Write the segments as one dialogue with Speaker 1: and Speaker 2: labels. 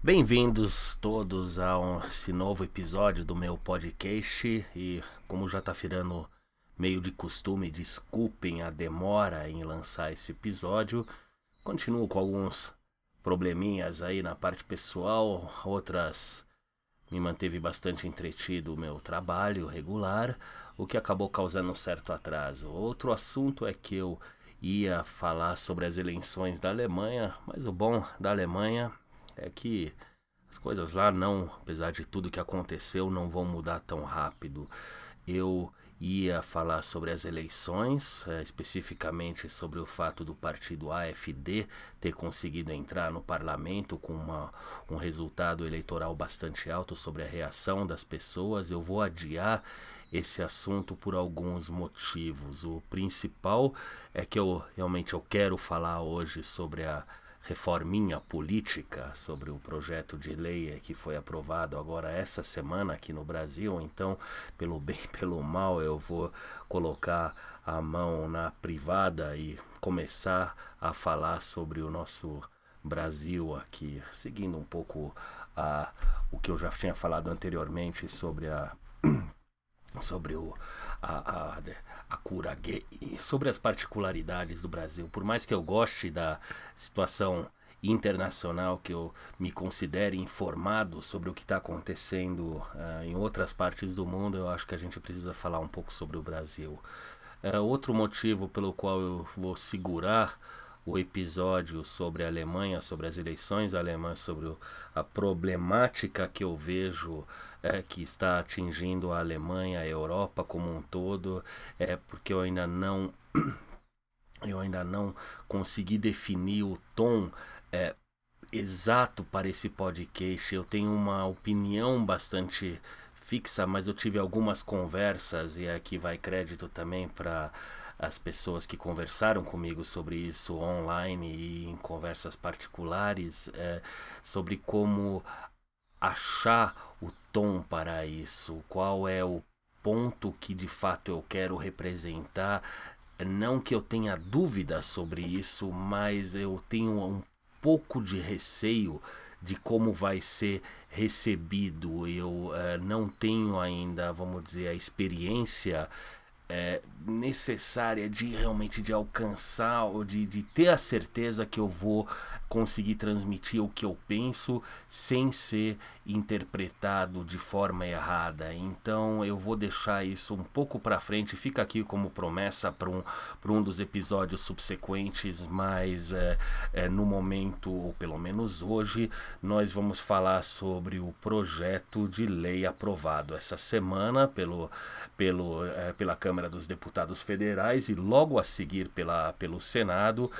Speaker 1: Bem-vindos todos a esse novo episódio do meu podcast e como já tá virando meio de costume, desculpem a demora em lançar esse episódio. Continuo com alguns probleminhas aí na parte pessoal, outras me manteve bastante entretido o meu trabalho regular, o que acabou causando um certo atraso. Outro assunto é que eu ia falar sobre as eleições da Alemanha, mas o bom da Alemanha é que as coisas lá não, apesar de tudo que aconteceu, não vão mudar tão rápido. Eu ia falar sobre as eleições, eh, especificamente sobre o fato do partido AFD ter conseguido entrar no parlamento com uma, um resultado eleitoral bastante alto sobre a reação das pessoas. Eu vou adiar esse assunto por alguns motivos. O principal é que eu realmente eu quero falar hoje sobre a reforminha política sobre o projeto de lei que foi aprovado agora essa semana aqui no Brasil. Então, pelo bem pelo mal, eu vou colocar a mão na privada e começar a falar sobre o nosso Brasil aqui, seguindo um pouco a, o que eu já tinha falado anteriormente sobre a sobre o, a, a, a cura gay sobre as particularidades do Brasil. Por mais que eu goste da situação internacional, que eu me considere informado sobre o que está acontecendo uh, em outras partes do mundo, eu acho que a gente precisa falar um pouco sobre o Brasil. Uh, outro motivo pelo qual eu vou segurar o episódio sobre a Alemanha, sobre as eleições alemãs, sobre o, a problemática que eu vejo é, que está atingindo a Alemanha, a Europa como um todo, é porque eu ainda não eu ainda não consegui definir o tom é, exato para esse podcast. Eu tenho uma opinião bastante fixa, mas eu tive algumas conversas e aqui vai crédito também para as pessoas que conversaram comigo sobre isso online e em conversas particulares é, sobre como achar o tom para isso, qual é o ponto que de fato eu quero representar. Não que eu tenha dúvida sobre isso, mas eu tenho um pouco de receio de como vai ser recebido. Eu uh, não tenho ainda, vamos dizer, a experiência é, necessária de realmente de alcançar ou de, de ter a certeza que eu vou conseguir transmitir o que eu penso sem ser interpretado de forma errada. Então eu vou deixar isso um pouco para frente, fica aqui como promessa para um, um dos episódios subsequentes, mas é, é, no momento, ou pelo menos hoje, nós vamos falar sobre o projeto de lei aprovado essa semana pelo, pelo, é, pela Câmara dos Deputados Federais e logo a seguir pela, pelo Senado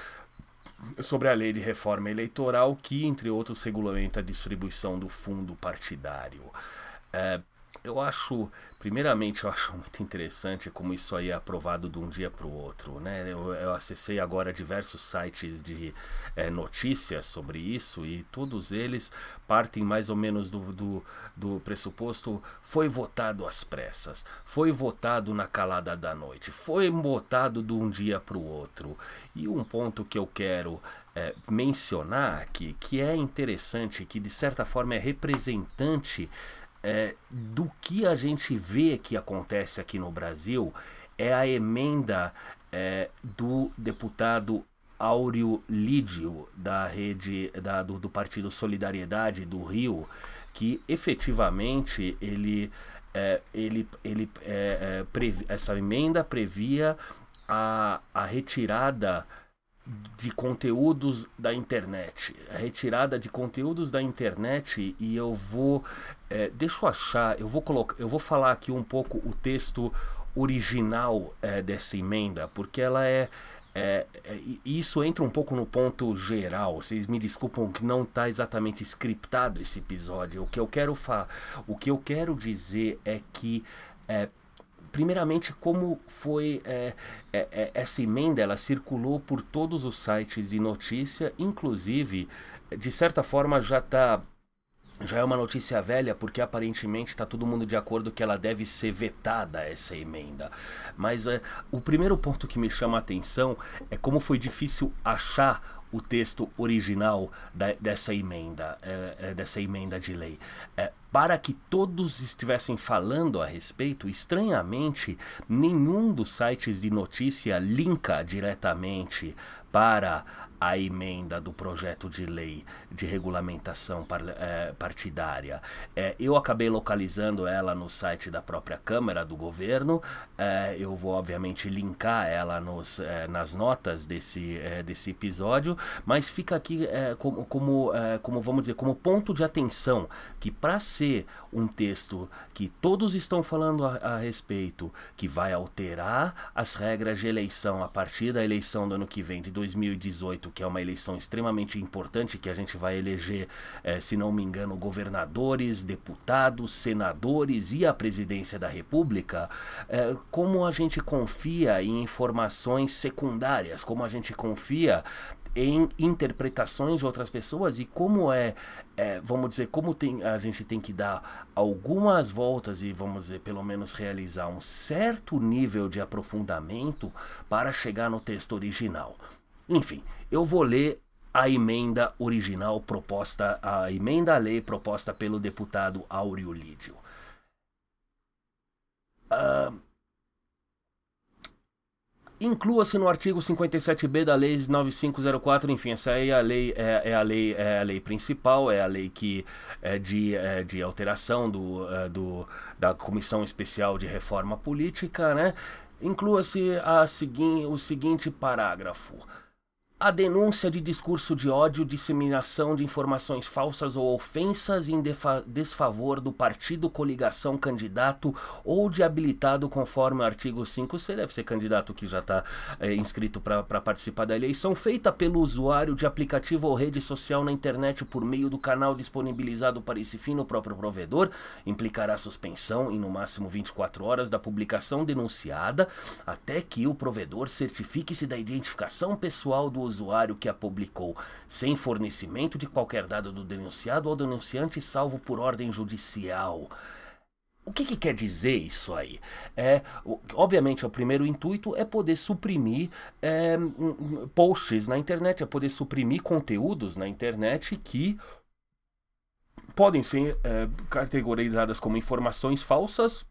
Speaker 1: sobre a lei de reforma eleitoral que, entre outros, regulamenta a distribuição do fundo partidário. É, eu acho, primeiramente, eu acho muito interessante como isso aí é aprovado de um dia para o outro, né? Eu, eu, acessei agora diversos sites de é, notícias sobre isso e todos eles partem mais ou menos do, do, do pressuposto foi votado às pressas, foi votado na calada da noite, foi votado de um dia para o outro. E um ponto que eu quero é, mencionar aqui, que é interessante, que de certa forma é representante é, do que a gente vê que acontece aqui no Brasil é a emenda é, do deputado Áureo Lídio, da rede da, do, do, Partido Solidariedade do Rio, que efetivamente ele, é, ele, ele é, previ, essa emenda previa a, a retirada de conteúdos da internet, a retirada de conteúdos da internet e eu vou, é, deixa eu achar, eu vou colocar, eu vou falar aqui um pouco o texto original é, dessa emenda, porque ela é, é, é, isso entra um pouco no ponto geral. Vocês me desculpam que não está exatamente scriptado esse episódio. O que eu quero falar, o que eu quero dizer é que é, primeiramente como foi é, é, essa emenda ela circulou por todos os sites de notícia inclusive de certa forma já está já é uma notícia velha porque aparentemente está todo mundo de acordo que ela deve ser vetada essa emenda mas é, o primeiro ponto que me chama a atenção é como foi difícil achar o texto original da, dessa emenda, é, é, dessa emenda de lei. Para que todos estivessem falando a respeito, estranhamente, nenhum dos sites de notícia linka diretamente para a emenda do projeto de lei de regulamentação par, é, partidária. É, eu acabei localizando ela no site da própria Câmara do Governo. É, eu vou, obviamente, linkar ela nos, nas notas desse, desse episódio, mas fica aqui como, como, como, vamos dizer, como ponto de atenção que, para ser um texto que todos estão falando a, a respeito, que vai alterar as regras de eleição a partir da eleição do ano que vem, de 2018, que é uma eleição extremamente importante, que a gente vai eleger, eh, se não me engano, governadores, deputados, senadores e a presidência da República, eh, como a gente confia em informações secundárias, como a gente confia em interpretações de outras pessoas e como é, é, vamos dizer, como tem, a gente tem que dar algumas voltas e vamos dizer, pelo menos realizar um certo nível de aprofundamento para chegar no texto original. Enfim, eu vou ler a emenda original proposta, a emenda à lei proposta pelo deputado Áureo Lídio. Uh, Inclua-se no artigo 57b da Lei 9504, enfim, essa é a lei, é, é, a, lei, é a lei principal, é a lei que é de, é de alteração do, é, do, da Comissão Especial de Reforma Política, né? Inclua-se segui o seguinte parágrafo a denúncia de discurso de ódio, disseminação de informações falsas ou ofensas em desfavor do partido, coligação, candidato ou de habilitado conforme o artigo 5. Você deve ser candidato que já está é, inscrito para participar da eleição, feita pelo usuário de aplicativo ou rede social na internet por meio do canal disponibilizado para esse fim no próprio provedor, implicará suspensão em no máximo 24 horas da publicação denunciada até que o provedor certifique-se da identificação pessoal do usuário que a publicou, sem fornecimento de qualquer dado do denunciado ou denunciante, salvo por ordem judicial. O que, que, quer dizer isso aí? É, obviamente, o primeiro intuito é poder suprimir é, posts na internet, é poder suprimir conteúdos na internet que podem ser é, categorizadas como informações falsas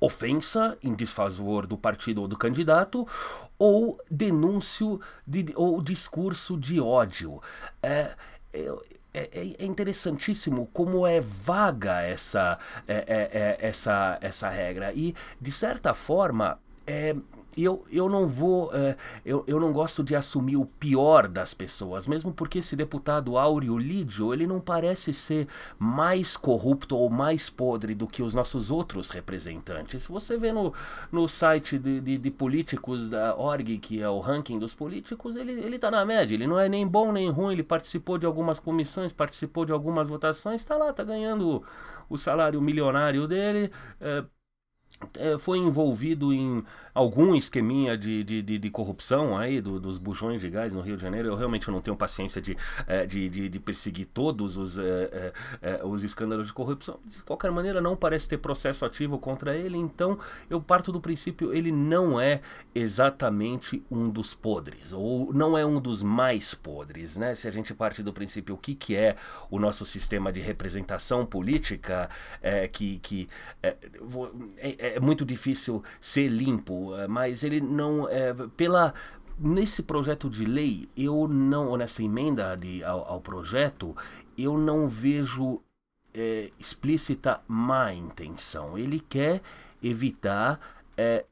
Speaker 1: ofensa em desfavor do partido ou do candidato ou denúncio de, ou discurso de ódio. É, é, é, é interessantíssimo como é vaga essa, é, é, é, essa, essa regra e de certa forma é, eu, eu não vou. É, eu, eu não gosto de assumir o pior das pessoas, mesmo porque esse deputado Áureo Lídio, ele não parece ser mais corrupto ou mais podre do que os nossos outros representantes. Se você vê no, no site de, de, de políticos da org, que é o ranking dos políticos, ele, ele tá na média. Ele não é nem bom nem ruim, ele participou de algumas comissões, participou de algumas votações, está lá, tá ganhando o salário milionário dele. É, foi envolvido em algum esqueminha de, de, de, de corrupção aí do, dos bujões de gás no Rio de Janeiro. Eu realmente não tenho paciência de, é, de, de, de, perseguir todos os, é, é, é, os escândalos de corrupção. De qualquer maneira, não parece ter processo ativo contra ele, então eu parto do princípio ele não é exatamente um dos podres, ou não é um dos mais podres, né? Se a gente parte do princípio o que, que é o nosso sistema de representação política, é, que, que é, é, é muito difícil ser limpo, é, mas ele não é pela nesse projeto de lei eu não nessa emenda de, ao, ao projeto eu não vejo é, explícita má intenção. Ele quer evitar é,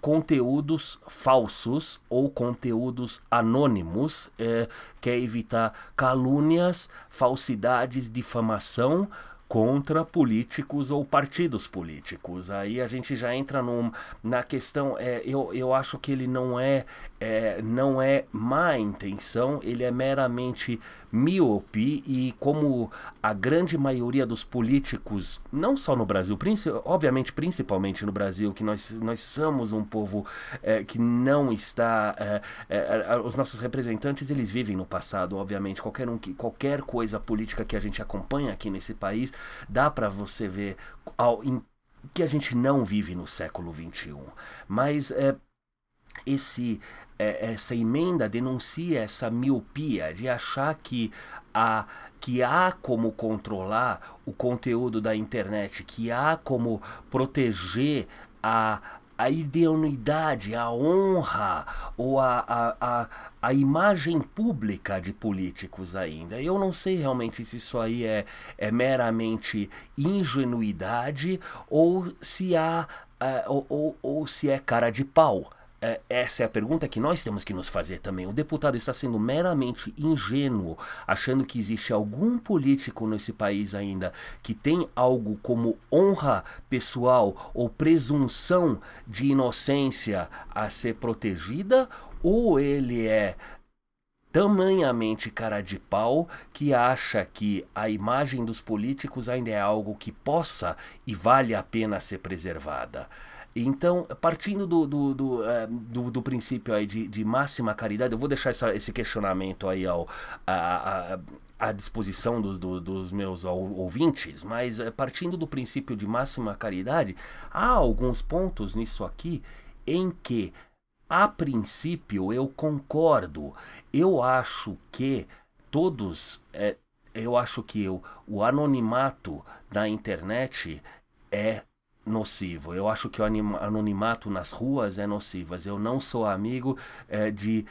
Speaker 1: conteúdos falsos ou conteúdos anônimos, é, quer evitar calúnias, falsidades, difamação contra políticos ou partidos políticos. Aí a gente já entra num, na questão, é, eu, eu acho que ele não é, é, não é má intenção, ele é meramente míope e como a grande maioria dos políticos, não só no Brasil, obviamente principalmente no Brasil, que nós, nós somos um povo é, que não está, é, é, os nossos representantes eles vivem no passado, obviamente, qualquer, um, qualquer coisa política que a gente acompanha aqui nesse país, dá para você ver ao, em, que a gente não vive no século XXI. Mas é, esse é, essa emenda denuncia essa miopia de achar que há, que há como controlar o conteúdo da internet, que há como proteger a, a idoneidade, a honra ou a, a, a, a, imagem pública de políticos ainda. Eu não sei realmente se isso aí é, é meramente ingenuidade ou se há uh, ou, ou, ou se é cara de pau. É, essa é a pergunta que nós temos que nos fazer também. O deputado está sendo meramente ingênuo, achando que existe algum político nesse país ainda que tem algo como honra pessoal ou presunção de inocência a ser protegida, ou ele é tamanhamente cara de pau que acha que a imagem dos políticos ainda é algo que possa e vale a pena ser preservada. Então, partindo do, do, do, uh, do, do, princípio aí de, de máxima caridade, eu vou deixar essa, esse questionamento aí ao, a, a, à disposição dos, do, dos meus ouvintes, mas uh, partindo do princípio de máxima caridade, há alguns pontos nisso aqui em que, a princípio, eu concordo. Eu acho que todos. É, eu acho que o, o anonimato da internet é nocivo. Eu acho que o anonimato nas ruas é nocivo. Eu não sou amigo é, de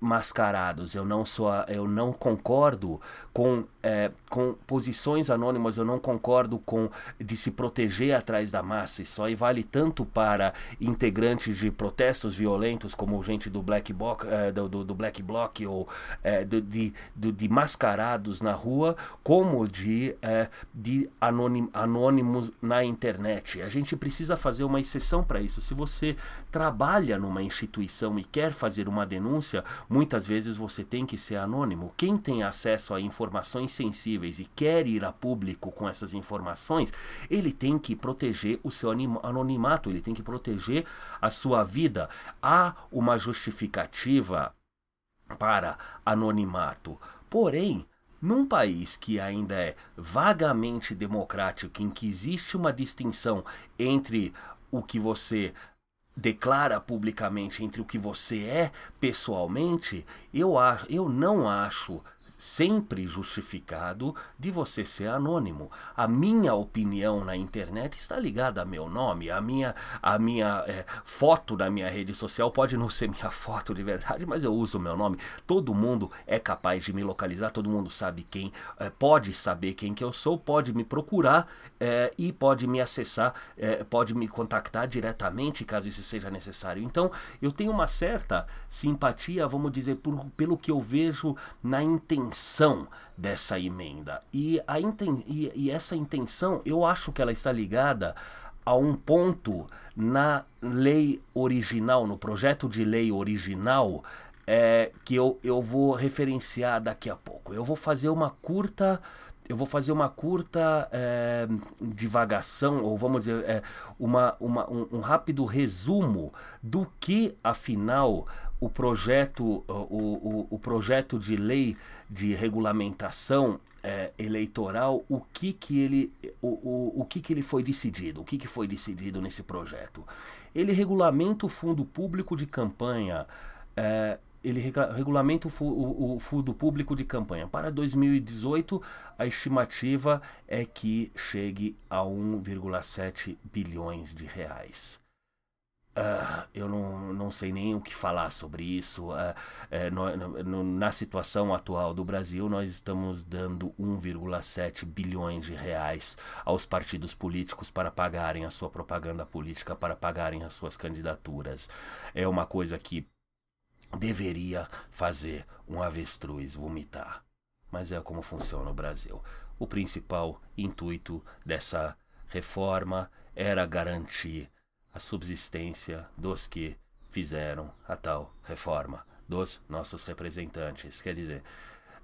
Speaker 1: mascarados. Eu não sou, eu não concordo com, é, com posições anônimas. Eu não concordo com de se proteger atrás da massa. Isso aí vale tanto para integrantes de protestos violentos, como gente do Black Bloc, é, do, do, Black Bloc ou é, de, de, de, mascarados na rua, como de, é, de anônimos na internet. A gente precisa fazer uma exceção para isso. Se você trabalha numa instituição e quer fazer uma denúncia Muitas vezes você tem que ser anônimo. Quem tem acesso a informações sensíveis e quer ir a público com essas informações, ele tem que proteger o seu anonimato, ele tem que proteger a sua vida. Há uma justificativa para anonimato. Porém, num país que ainda é vagamente democrático, em que existe uma distinção entre o que você declara publicamente entre o que você é pessoalmente, eu, eu não acho sempre justificado de você ser anônimo. A minha opinião na internet está ligada a meu nome, a minha, a minha é, foto na minha rede social pode não ser minha foto de verdade, mas eu uso o meu nome. Todo mundo é capaz de me localizar, todo mundo sabe quem, é, pode saber quem que eu sou, pode me procurar é, e pode me acessar, é, pode me contactar diretamente caso isso seja necessário. Então eu tenho uma certa simpatia, vamos dizer, por, pelo que eu vejo na intenção intenção dessa emenda. E, a inten e, e essa intenção, eu acho que ela está ligada a um ponto na lei original, no projeto de lei original, é, que eu, eu vou referenciar daqui a pouco. Eu vou fazer uma curta eu vou fazer uma curta é, divagação, ou vamos dizer, é, uma, uma, um, um, rápido resumo do que, afinal, o projeto, o, o, o projeto de lei de regulamentação é, eleitoral, o que que ele, o, o, o que que ele foi decidido, o que que foi decidido nesse projeto. Ele regulamenta o fundo público de campanha é, ele regulamenta o, o, fundo público de campanha. Para 2018, a estimativa é que chegue a 1,7 bilhões de reais. Uh, eu não, não sei nem o que falar sobre isso. Uh, no, no, na situação atual do Brasil, nós estamos dando 1,7 bilhões de reais aos partidos políticos para pagarem a sua propaganda política, para pagarem as suas candidaturas. É uma coisa que deveria fazer um avestruz vomitar. Mas é como funciona o Brasil. O principal intuito dessa reforma era garantir a subsistência dos que fizeram a tal reforma, dos nossos representantes. Quer dizer,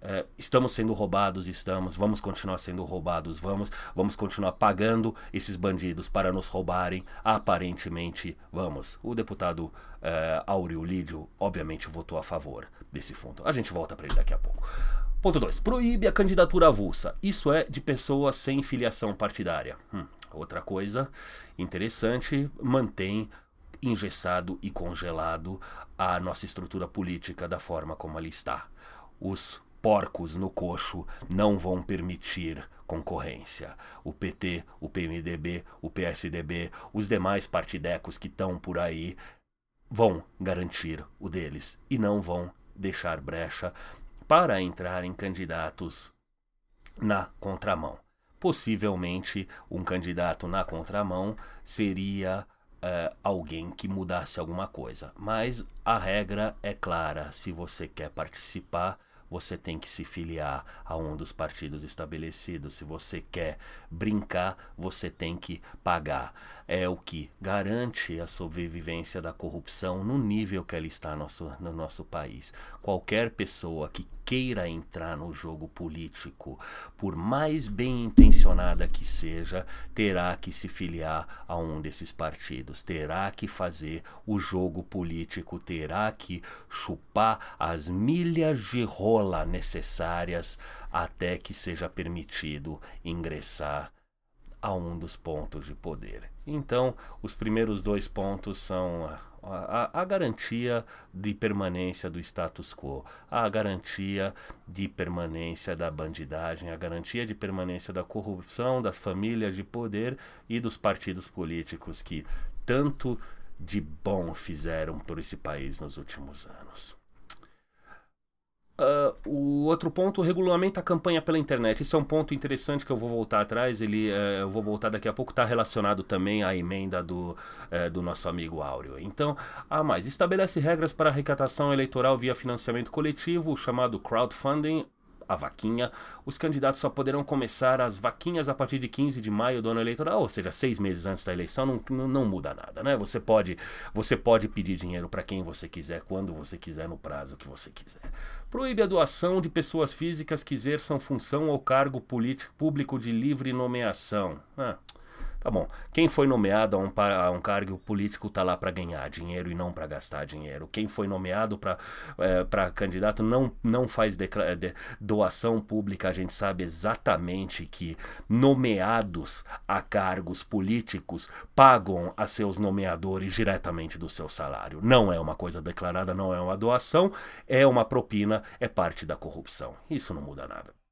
Speaker 1: é, estamos sendo roubados, estamos, vamos continuar sendo roubados, vamos, vamos continuar pagando esses bandidos para nos roubarem, aparentemente vamos. O deputado é, Lídio, obviamente, votou a favor desse fundo. A gente volta para ele daqui a pouco. Ponto 2. Proíbe a candidatura avulsa. Isso é de pessoas sem filiação partidária. Hum, outra coisa interessante, mantém engessado e congelado a nossa estrutura política da forma como ela está. Os porcos no coxo não vão permitir concorrência. O PT, o PMDB, o PSDB, os demais partidecos que estão por aí vão garantir o deles e não vão deixar brecha para entrarem candidatos na contramão. Possivelmente, um candidato na contramão seria uh, alguém que mudasse alguma coisa. Mas a regra é clara: se você quer participar, você tem que se filiar a um dos partidos estabelecidos. Se você quer brincar, você tem que pagar. É o que garante a sobrevivência da corrupção no nível que ela está no nosso, no nosso país. Qualquer pessoa que queira entrar no jogo político, por mais bem intencionada que seja, terá que se filiar a um desses partidos, terá que fazer o jogo político, terá que chupar as milhas de rola necessárias até que seja permitido ingressar a um dos pontos de poder. Então, os primeiros dois pontos são a, a, garantia de permanência do status quo, a garantia de permanência da bandidagem, a garantia de permanência da corrupção, das famílias de poder e dos partidos políticos que tanto de bom fizeram por esse país nos últimos anos. Uh, o outro ponto, regulamenta a campanha pela internet. Isso é um ponto interessante que eu vou voltar atrás. Ele, uh, eu vou voltar daqui a pouco. Está relacionado também à emenda do, uh, do nosso amigo Áureo. Então, a mais, estabelece regras para arrecadação eleitoral via financiamento coletivo, chamado crowdfunding, a vaquinha. Os candidatos só poderão começar as vaquinhas a partir de 15 de maio do ano eleitoral, ou seja, seis meses antes da eleição, não, não, não muda nada, né? Você pode, você pode pedir dinheiro para quem você quiser, quando você quiser, no prazo que você quiser. Proíbe a doação de pessoas físicas que exerçam função ou cargo político público de livre nomeação. Ah. Tá bom. Quem foi nomeado a um, a um cargo político está lá para ganhar dinheiro e não para gastar dinheiro. Quem foi nomeado para é, candidato não, não faz de, doação pública. A gente sabe exatamente que nomeados a cargos políticos pagam a seus nomeadores diretamente do seu salário. Não é uma coisa declarada, não é uma doação, é uma propina, é parte da corrupção. Isso não muda nada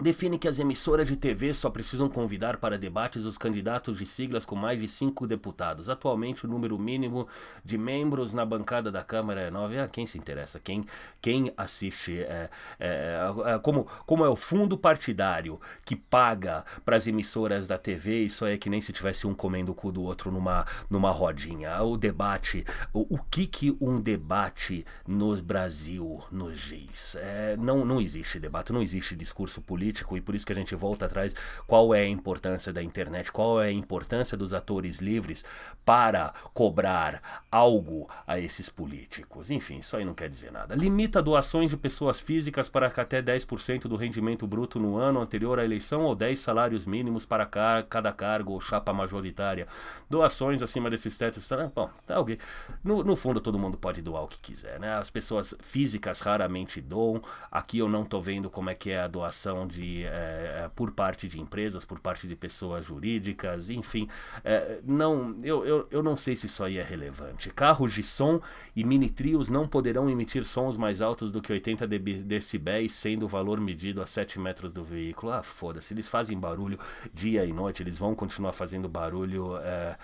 Speaker 1: define que as emissoras de TV só precisam convidar para debates os candidatos de siglas com mais de cinco deputados. Atualmente, o número mínimo de membros na bancada da Câmara é nove. Ah, quem se interessa? Quem, quem assiste? É, é, é, como, como é o fundo partidário que paga para as emissoras da TV, isso é que nem se tivesse um comendo o cu do outro numa, numa rodinha. O debate, o, o que, que um debate no Brasil nos diz? É, não, não existe debate, não existe discurso político político e por isso que a gente volta atrás qual é a importância da internet, qual é a importância dos atores livres para cobrar algo a esses políticos. Enfim, isso aí não quer dizer nada. Limita doações de pessoas físicas para até 10% do rendimento bruto no ano anterior à eleição ou 10 salários mínimos para cada cargo ou chapa majoritária. Doações acima desses tetos, tá, bom, tá ok. No, no fundo, todo mundo pode doar o que quiser, né? As pessoas físicas raramente doam. Aqui eu não tô vendo como é que é a doação de, é, por parte de empresas, por parte de pessoas jurídicas, enfim. É, não, eu, eu, eu não sei se isso aí é relevante. Carros de som e mini trios não poderão emitir sons mais altos do que 80 decibéis, sendo o valor medido a 7 metros do veículo. Ah, foda-se, eles fazem barulho dia e noite, eles vão continuar fazendo barulho. É,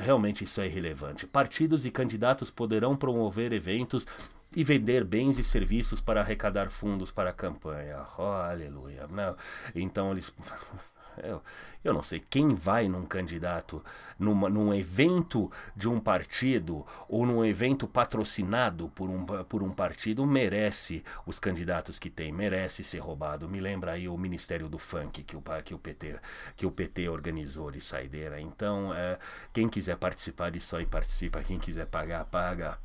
Speaker 1: realmente isso é irrelevante. Partidos e candidatos poderão promover eventos e vender bens e serviços para arrecadar fundos para a campanha. Oh, aleluia. Não. Então eles. Eu, eu não sei quem vai num candidato, numa, num evento de um partido ou num evento patrocinado por um, por um partido, merece os candidatos que tem, merece ser roubado. Me lembra aí o Ministério do Funk que o, que o, PT, que o PT organizou de saideira. Então, é, quem quiser participar disso aí, participa. Quem quiser pagar, paga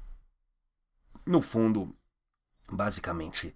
Speaker 1: no fundo, basicamente,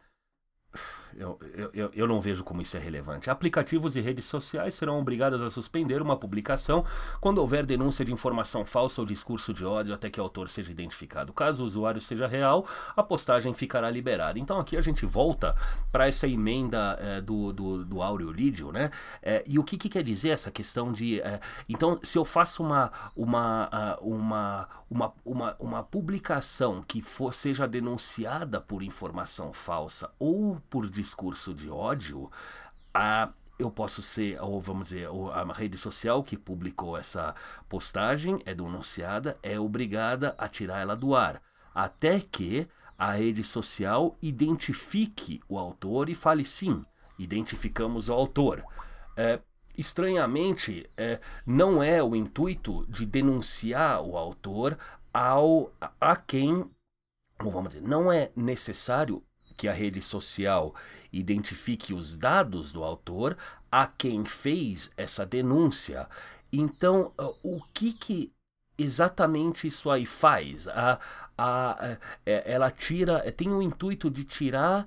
Speaker 1: eu, eu, eu não vejo como isso é relevante. Aplicativos e redes sociais serão obrigados a suspender uma publicação quando houver denúncia de informação falsa ou discurso de ódio até que o autor seja identificado. Caso o usuário seja real, a postagem ficará liberada. Então aqui a gente volta para essa emenda é, do, do, do Áureo Lídio, né? É, e o que, que, quer dizer essa questão de. É, então, se eu faço uma, uma, ah, uma, uma, uma, uma publicação que for, seja denunciada por informação falsa ou por discurso de ódio, a, eu posso ser, ou vamos dizer, a rede social que publicou essa postagem é denunciada, é obrigada a tirar ela do ar, até que a rede social identifique o autor e fale sim, identificamos o autor. É, estranhamente, é, não é o intuito de denunciar o autor ao a quem, vamos dizer, não é necessário que a rede social identifique os dados do autor a quem fez essa denúncia. Então, ah, o que que exatamente isso aí faz? A, a, é, ela tira, tem o intuito de tirar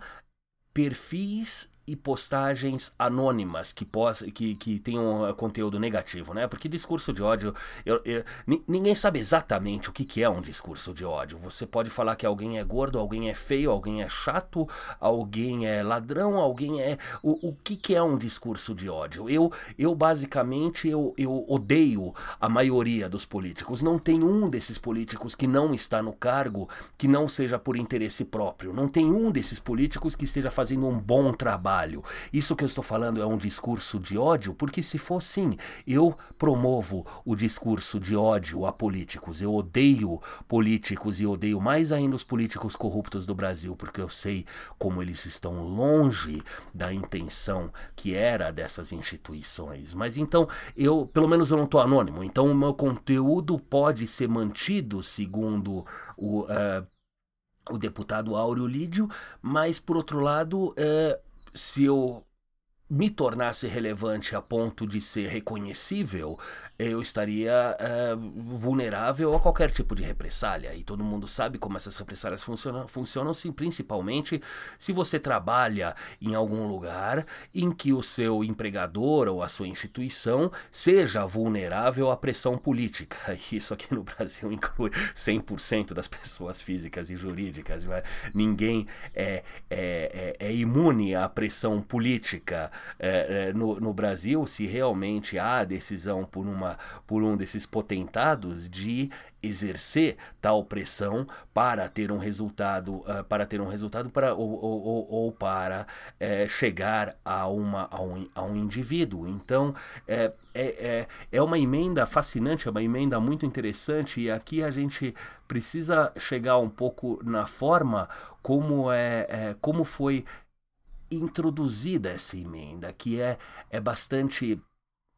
Speaker 1: perfis e postagens anônimas que, possa, que, que tenham uh, conteúdo negativo, né? Porque discurso de ódio, eu, eu, ninguém sabe exatamente o que, que é um discurso de ódio. Você pode falar que alguém é gordo, alguém é feio, alguém é chato, alguém é ladrão, alguém é. O, o que, que é um discurso de ódio? Eu, eu basicamente, eu, eu odeio a maioria dos políticos. Não tem um desses políticos que não está no cargo que não seja por interesse próprio. Não tem um desses políticos que esteja fazendo um bom trabalho trabalho. Isso que eu estou falando é um discurso de ódio, porque se for sim, eu promovo o discurso de ódio a políticos. Eu odeio políticos e odeio mais ainda os políticos corruptos do Brasil, porque eu sei como eles estão longe da intenção que era dessas instituições. Mas então, eu, pelo menos eu não estou anônimo, então o meu conteúdo pode ser mantido segundo o. Uh, o deputado Áureo Lídio, mas por outro lado, uh, se eu me tornasse relevante a ponto de ser reconhecível, eu estaria uh, vulnerável a qualquer tipo de represália. E todo mundo sabe como essas represálias funcionam, funcionam sim, principalmente se você trabalha em algum lugar em que o seu empregador ou a sua instituição seja vulnerável à pressão política. Isso aqui no Brasil inclui 100% das pessoas físicas e jurídicas. Ninguém é, é, é, é imune à pressão política é, é, no, no Brasil se realmente há decisão por, uma, por um desses potentados de exercer tal pressão para ter um resultado uh, para ter um resultado para ou, ou, ou para é, chegar a uma a um, a um indivíduo. Então é, é, é, é uma emenda fascinante é uma emenda muito interessante e aqui a gente precisa chegar um pouco na forma como é, é como foi introduzida essa emenda, que é, é bastante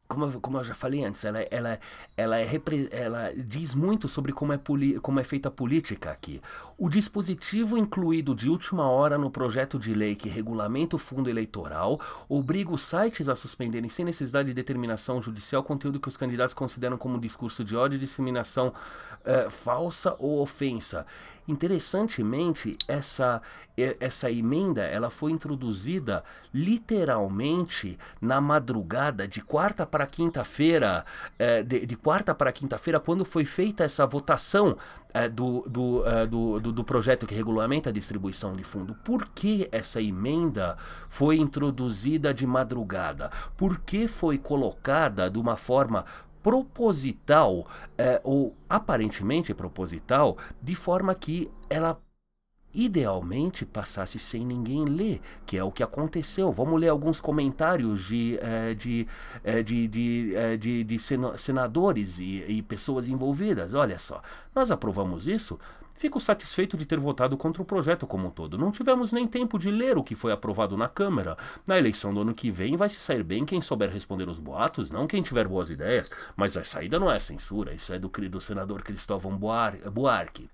Speaker 1: como, como eu já falei antes, ela, ela, ela, é, ela diz muito sobre como é, como é feita a política aqui. O dispositivo incluído de última hora no projeto de lei que regulamenta o fundo eleitoral obriga os sites a suspenderem, sem necessidade de determinação judicial, conteúdo que os candidatos consideram como discurso de ódio, disseminação uh, falsa ou ofensa. Interessantemente, essa, essa emenda ela foi introduzida literalmente na madrugada de quarta para quinta-feira, é, de, de, quarta para quinta-feira, quando foi feita essa votação é, do, do, é, do, do, do projeto que regulamenta a distribuição de fundo. Por que essa emenda foi introduzida de madrugada? Por que foi colocada de uma forma proposital, é, ou aparentemente proposital, de forma que ela idealmente passasse sem ninguém ler, que é o que aconteceu. Vamos ler alguns comentários de, é, de, é, de, de, é, de, de, senadores e, e pessoas envolvidas. Olha só, nós aprovamos isso Fico satisfeito de ter votado contra o projeto como um todo. Não tivemos nem tempo de ler o que foi aprovado na Câmara. Na eleição do ano que vem vai se sair bem quem souber responder os boatos, não quem tiver boas ideias. Mas a saída não é censura, isso é do, do senador Cristóvão Buarque.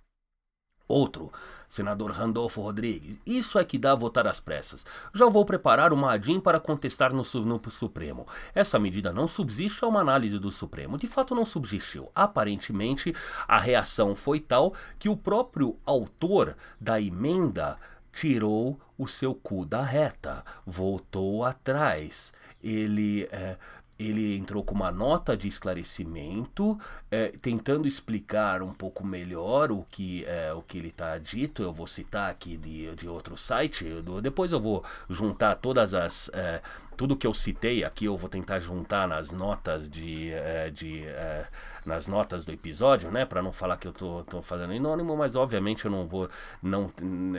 Speaker 1: Outro, senador Randolfo Rodrigues, isso é que dá a votar às pressas. Já vou preparar uma ADIM para contestar no, no, Supremo. Essa medida não subsiste a uma análise do Supremo. De fato, não subsistiu. Aparentemente, a reação foi tal que o próprio autor da emenda tirou o seu cu da reta, voltou atrás. Ele é, ele entrou com uma nota de esclarecimento, é, tentando explicar um pouco melhor o que, é, o que ele está dito. Eu vou citar aqui de, de outro site, eu, depois eu vou juntar todas as. É, tudo que eu citei aqui, eu vou tentar juntar nas notas de. É, de é, nas notas do episódio, né? Para não falar que eu tô, tô fazendo anônimo, mas obviamente eu não vou. Não,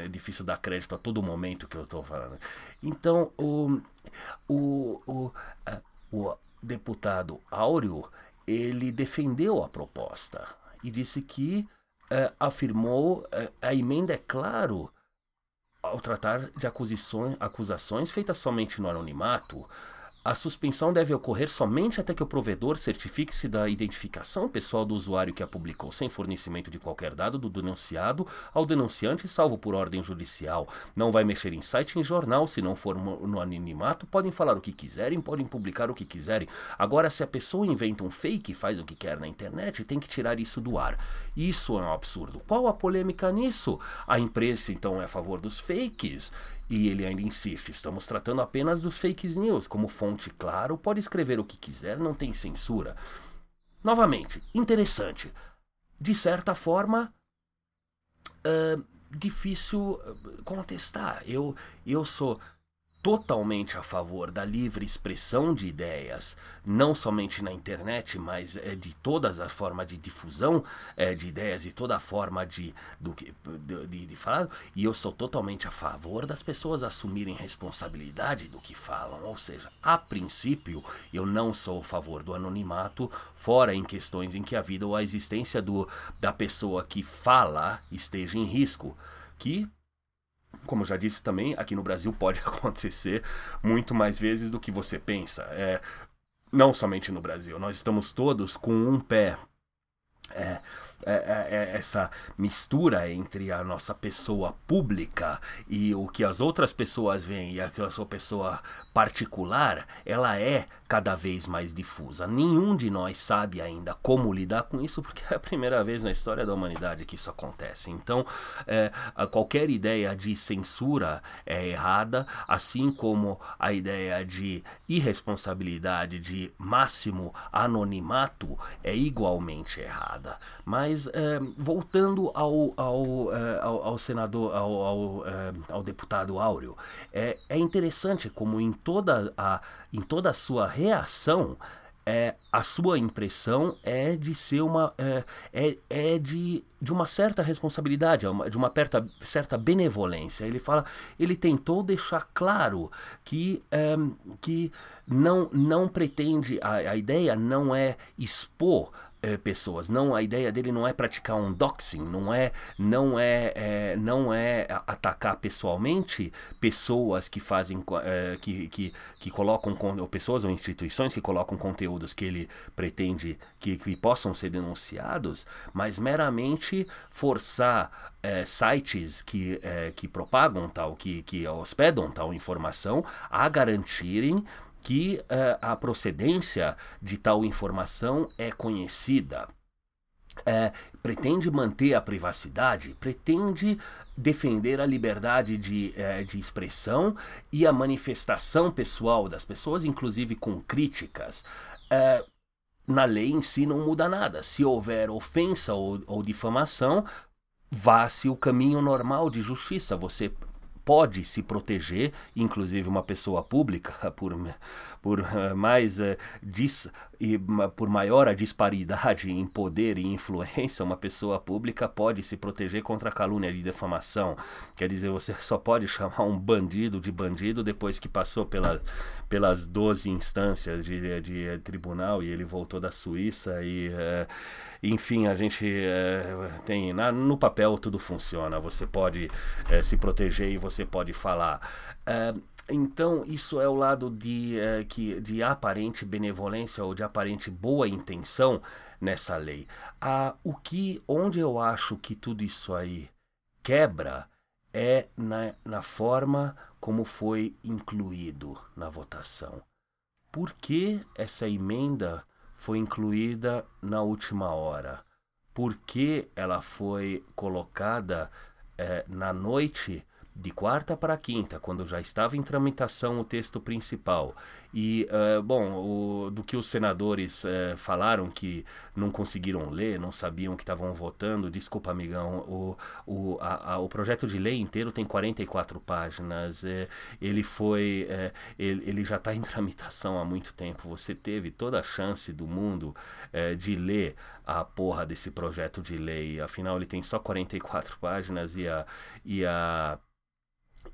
Speaker 1: é difícil dar crédito a todo momento que eu estou falando. Então, o. o, o, o deputado Áureo, ele defendeu a proposta e disse que é, afirmou é, a emenda é claro ao tratar de acusações, acusações feitas somente no anonimato, a suspensão deve ocorrer somente até que o provedor certifique-se da identificação pessoal do usuário que a publicou, sem fornecimento de qualquer dado do denunciado ao denunciante, salvo por ordem judicial. Não vai mexer em site em jornal, se não for no anonimato, podem falar o que quiserem, podem publicar o que quiserem. Agora, se a pessoa inventa um fake e faz o que quer na internet, tem que tirar isso do ar. Isso é um absurdo. Qual a polêmica nisso? A imprensa, então, é a favor dos fakes. E ele ainda insiste: estamos tratando apenas dos fake news. Como fonte, claro, pode escrever o que quiser, não tem censura. Novamente, interessante. De certa forma, uh, difícil contestar. Eu, eu sou totalmente a favor da livre expressão de ideias, não somente na internet, mas é, de todas as formas de difusão é, de ideias e toda a forma de, do, de, de, falar. E eu sou totalmente a favor das pessoas assumirem responsabilidade do que falam. Ou seja, a princípio, eu não sou a favor do anonimato, fora em questões em que a vida ou a existência do, da pessoa que fala esteja em risco. Que como já disse também, aqui no Brasil pode acontecer muito mais vezes do que você pensa. É, não somente no Brasil, nós estamos todos com um pé é, é, é, é, essa mistura entre a nossa pessoa pública e o que as outras pessoas veem e a sua pessoa particular, ela é cada vez mais difusa. Nenhum de nós sabe ainda como lidar com isso, porque é a primeira vez na história da humanidade que isso acontece. Então, é, qualquer ideia de censura é errada, assim como a ideia de irresponsabilidade, de máximo anonimato, é igualmente errada. Mas é, voltando ao, ao, é, ao, ao, senador, ao, ao, é, ao deputado Áureo, é, é interessante como em toda a, em toda a sua reação é, a sua impressão é de ser uma é, é, é de, de uma certa responsabilidade, é de uma certa, certa benevolência. Ele fala, ele tentou deixar claro que, é, que não, não pretende, a, a ideia não é expor é, pessoas. Não, a ideia dele não é praticar um doxing, não é, não é, é não é atacar pessoalmente pessoas que fazem, é, que, que, que colocam ou pessoas ou instituições que colocam conteúdos que ele pretende que, que possam ser denunciados, mas meramente forçar é, sites que, que propagam tal, que, que hospedam tal informação a garantirem que uh, a procedência de tal informação é conhecida. É, pretende manter a privacidade, pretende defender a liberdade de, é, de expressão e a manifestação pessoal das pessoas, inclusive com críticas. É, na lei em si não muda nada. Se houver ofensa ou, ou difamação, vá-se o caminho normal de justiça. Você pode se proteger, inclusive uma pessoa pública, por, por eh, mais uh, dis, e por maior a disparidade em poder e influência, uma pessoa pública pode se proteger contra a calúnia de defamação. Quer dizer, você só pode chamar um bandido de bandido depois que passou pela, pelas 12 instâncias de, de, de tribunal e ele voltou da Suíça e. Uh, enfim, a gente é, tem. Na, no papel tudo funciona. Você pode é, se proteger e você pode falar. É, então, isso é o lado de, que, de aparente benevolência ou de aparente boa intenção nessa lei. Ah, o que, onde eu acho que tudo isso aí quebra é na, na forma como foi incluído na votação. Por que essa emenda foi incluída na última hora. Por que ela foi colocada é, na noite de quarta para quinta, quando já estava em tramitação o texto principal, e, uh, bom, o, do que os senadores uh, falaram que não conseguiram ler, não sabiam que estavam votando, desculpa, amigão, o, o, a, a, o projeto de lei inteiro tem 44 páginas, é, ele foi, é, ele, ele, já está em tramitação há muito tempo, você teve toda a chance do mundo é, de ler a porra desse projeto de lei, afinal ele tem só 44 páginas e a, e a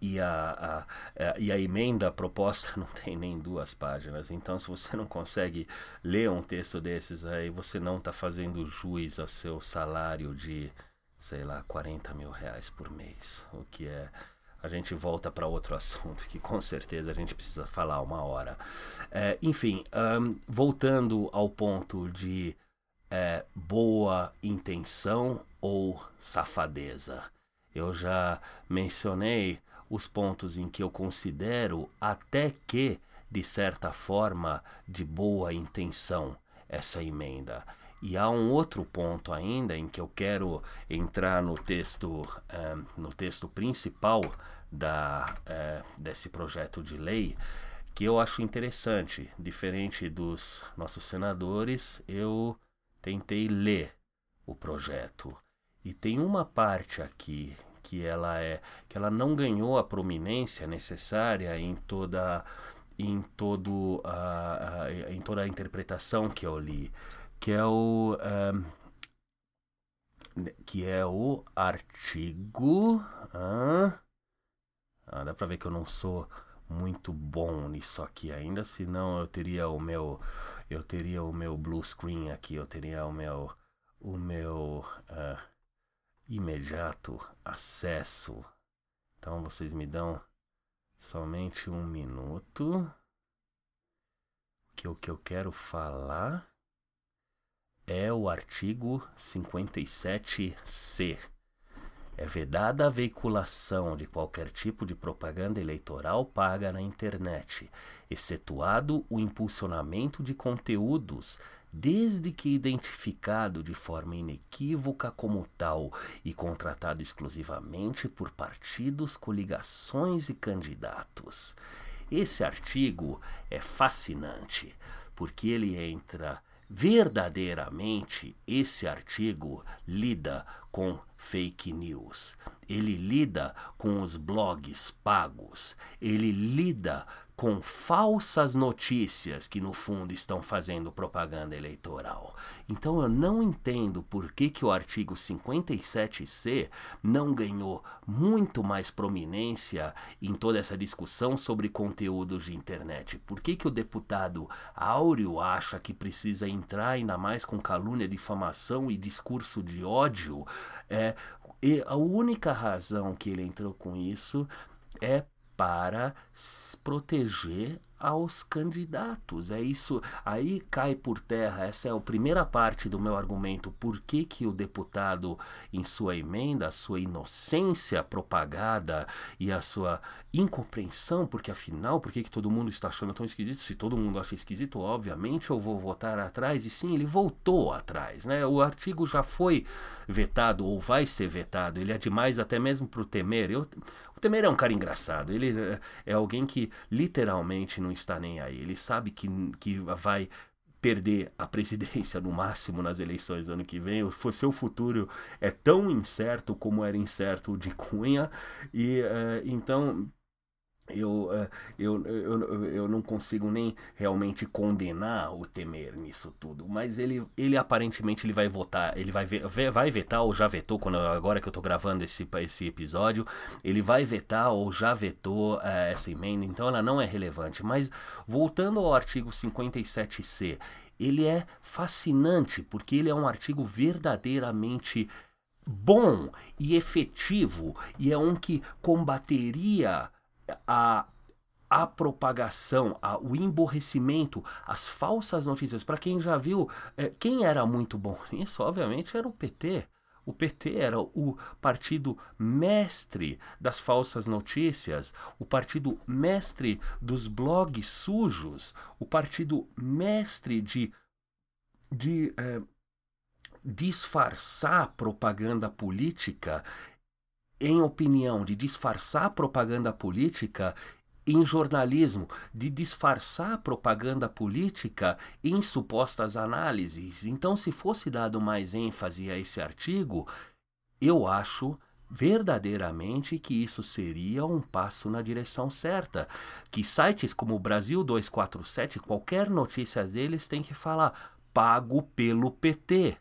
Speaker 1: e a, a, e a emenda proposta não tem nem duas páginas. Então, se você não consegue ler um texto desses aí, você não está fazendo juiz ao seu salário de, sei lá, 40 mil reais por mês. O que é. A gente volta para outro assunto que com certeza a gente precisa falar uma hora. É, enfim, um, voltando ao ponto de é, boa intenção ou safadeza. Eu já mencionei os pontos em que eu considero até que, de certa forma, de boa intenção essa emenda. E há um outro ponto ainda em que eu quero entrar no texto, eh, no texto principal da, eh, desse projeto de lei, que eu acho interessante. Diferente dos nossos senadores, eu tentei ler o projeto. E tem uma parte aqui que ela é que ela não ganhou a prominência necessária em toda em todo a, a em toda a interpretação que eu li que é o um, que é o artigo ah, dá para ver que eu não sou muito bom nisso aqui ainda senão eu teria o meu eu teria o meu blue screen aqui eu teria o meu o meu uh, imediato acesso. Então vocês me dão somente um minuto. Que o que eu quero falar é o artigo 57C. É vedada a veiculação de qualquer tipo de propaganda eleitoral paga na internet, excetuado o impulsionamento de conteúdos desde que identificado de forma inequívoca como tal e contratado exclusivamente por partidos, coligações e candidatos. Esse artigo é fascinante porque ele entra verdadeiramente esse artigo lida com fake news. Ele lida com os blogs pagos. Ele lida com falsas notícias que no fundo estão fazendo propaganda eleitoral. Então eu não entendo por que, que o artigo 57C não ganhou muito mais prominência em toda essa discussão sobre conteúdos de internet. Por que, que o deputado Áureo acha que precisa entrar ainda mais com calúnia, difamação e discurso de ódio? É, e a única razão que ele entrou com isso é para proteger aos candidatos. É isso. Aí cai por terra. Essa é a primeira parte do meu argumento. Por que, que o deputado, em sua emenda, a sua inocência propagada e a sua incompreensão, porque afinal, por que, que todo mundo está achando tão esquisito? Se todo mundo acha esquisito, obviamente eu vou votar atrás. E sim, ele voltou atrás. Né? O artigo já foi vetado ou vai ser vetado. Ele é demais até mesmo para o Temer. Eu, o Temer é um cara engraçado. Ele é, é alguém que literalmente não está nem aí. Ele sabe que, que vai perder a presidência no máximo nas eleições do ano que vem. O seu futuro é tão incerto como era incerto o de Cunha. E uh, então eu, eh, eu, eu, eu não consigo nem realmente condenar o Temer nisso tudo, mas ele, ele aparentemente ele vai votar, ele vai, vai vetar ou já vetou, quando, agora que eu estou gravando esse, esse episódio, ele vai vetar ou já vetou uh, essa emenda, então ela não é relevante. Mas voltando ao artigo 57C, ele é fascinante porque ele é um artigo verdadeiramente bom e efetivo e é um que combateria a a propagação, a, o emborrecimento, as falsas notícias. Para quem já viu, é, quem era muito bom nisso, obviamente, era o PT. O PT era o partido mestre das falsas notícias, o partido mestre dos blogs sujos, o partido mestre de, de é, disfarçar propaganda política em opinião, de disfarçar propaganda política em jornalismo, de disfarçar propaganda política em supostas análises. Então, se fosse dado mais ênfase a esse artigo, eu acho verdadeiramente que isso seria um passo na direção certa. Que sites como Brasil 247, qualquer notícia deles tem que falar pago pelo PT.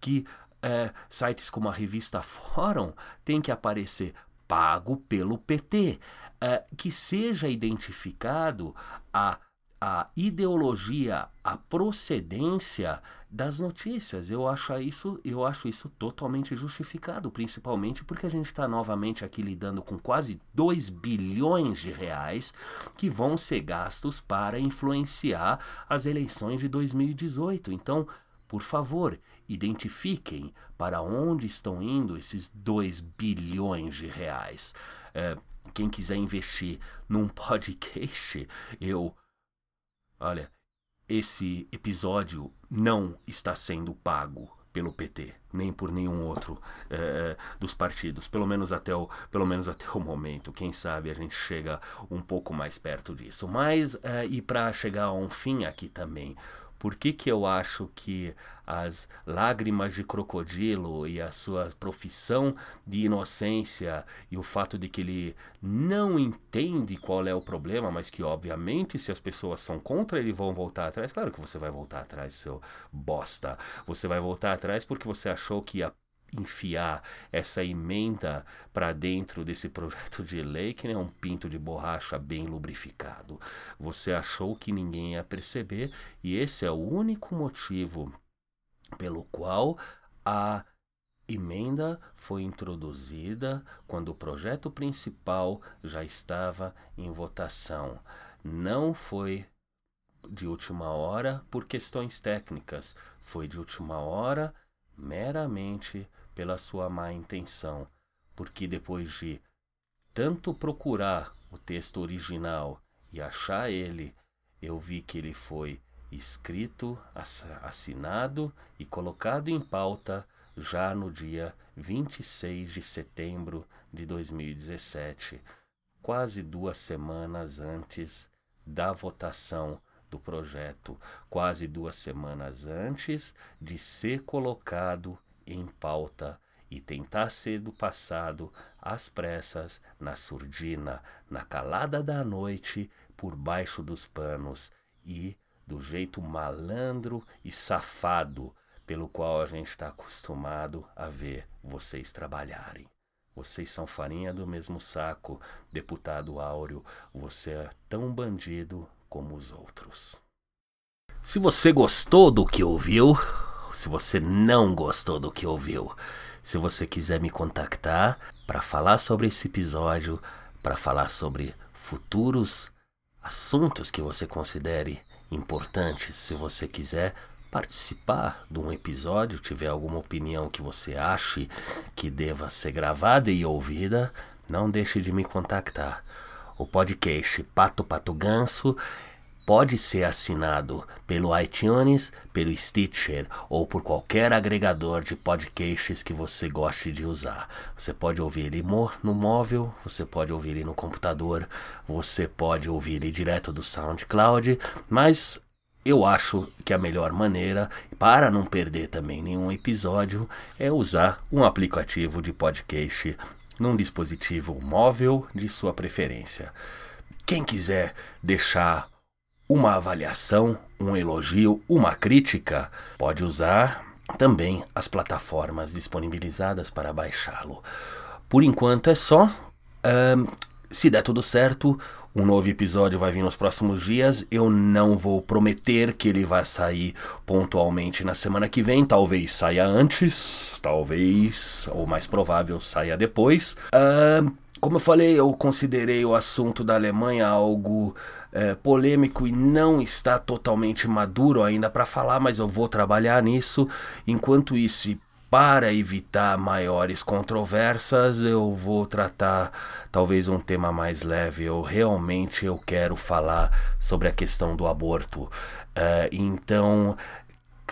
Speaker 1: Que é, sites como a revista Fórum tem que aparecer pago pelo PT. É, que seja identificado a a ideologia, a procedência das notícias. Eu acho isso, eu acho isso totalmente justificado, principalmente porque a gente está novamente aqui lidando com quase 2 bilhões de reais que vão ser gastos para influenciar as eleições de 2018. Então, por favor, identifiquem para onde estão indo esses 2 bilhões de reais. É, quem quiser investir num podcast, eu Olha, esse episódio não está sendo pago pelo PT, nem por nenhum outro é, dos partidos, pelo menos até o, pelo menos até o momento. Quem sabe a gente chega um pouco mais perto disso. Mas é, e para chegar a um fim aqui também, por que, que eu acho que as lágrimas de crocodilo e a sua profissão de inocência e o fato de que ele não entende qual é o problema, mas que obviamente se as pessoas são contra ele vão voltar atrás, claro que você vai voltar atrás, seu bosta. Você vai voltar atrás porque você achou que ia enfiar essa emenda para dentro desse projeto de lei que nem um pinto de borracha bem lubrificado. Você achou que ninguém ia perceber e esse é o único motivo pelo qual a emenda foi introduzida quando o projeto principal já estava em votação. Não foi de última hora por questões técnicas, foi de última hora meramente pela sua má intenção, porque depois de tanto procurar o texto original e achar ele, eu vi que ele foi escrito, assinado e colocado em pauta já no dia 26 de setembro de 2017, quase duas semanas antes da votação do projeto, quase duas semanas antes de ser colocado em pauta e tentar ser do passado às pressas, na surdina, na calada da noite, por baixo dos panos e do jeito malandro e safado pelo qual a gente está acostumado a ver vocês trabalharem. Vocês são farinha do mesmo saco, deputado Áureo. Você é tão bandido como os outros. Se você gostou do que ouviu, se você não gostou do que ouviu. Se você quiser me contactar para falar sobre esse episódio, para falar sobre futuros assuntos que você considere importantes, se você quiser participar de um episódio, tiver alguma opinião que você ache que deva ser gravada e ouvida, não deixe de me contactar. O podcast Pato Pato Ganso pode ser assinado pelo iTunes, pelo Stitcher ou por qualquer agregador de podcasts que você goste de usar. Você pode ouvir ele no móvel, você pode ouvir ele no computador, você pode ouvir ele direto do SoundCloud, mas eu acho que a melhor maneira, para não perder também nenhum episódio, é usar um aplicativo de podcast num dispositivo móvel de sua preferência. Quem quiser deixar uma avaliação, um elogio, uma crítica, pode usar também as plataformas disponibilizadas para baixá-lo. Por enquanto é só. Se der tudo certo, um novo episódio vai vir nos próximos dias. Eu não vou prometer que ele vai sair pontualmente na semana que vem. Talvez saia antes, talvez, ou mais provável, saia depois. Uh, como eu falei, eu considerei o assunto da Alemanha algo é, polêmico e não está totalmente maduro ainda para falar, mas eu vou trabalhar nisso. Enquanto isso, para evitar maiores controvérsias, eu vou tratar talvez um tema mais leve. Eu realmente eu quero falar sobre a questão do aborto. É, então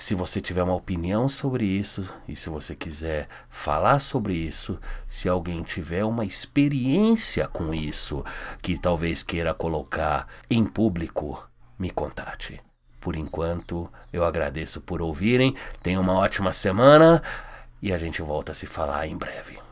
Speaker 1: se você tiver uma opinião sobre isso e se você quiser falar sobre isso, se alguém tiver uma experiência com isso que talvez queira colocar em público, me contate. Por enquanto, eu agradeço por ouvirem. Tenha uma ótima semana e a gente volta a se falar em breve.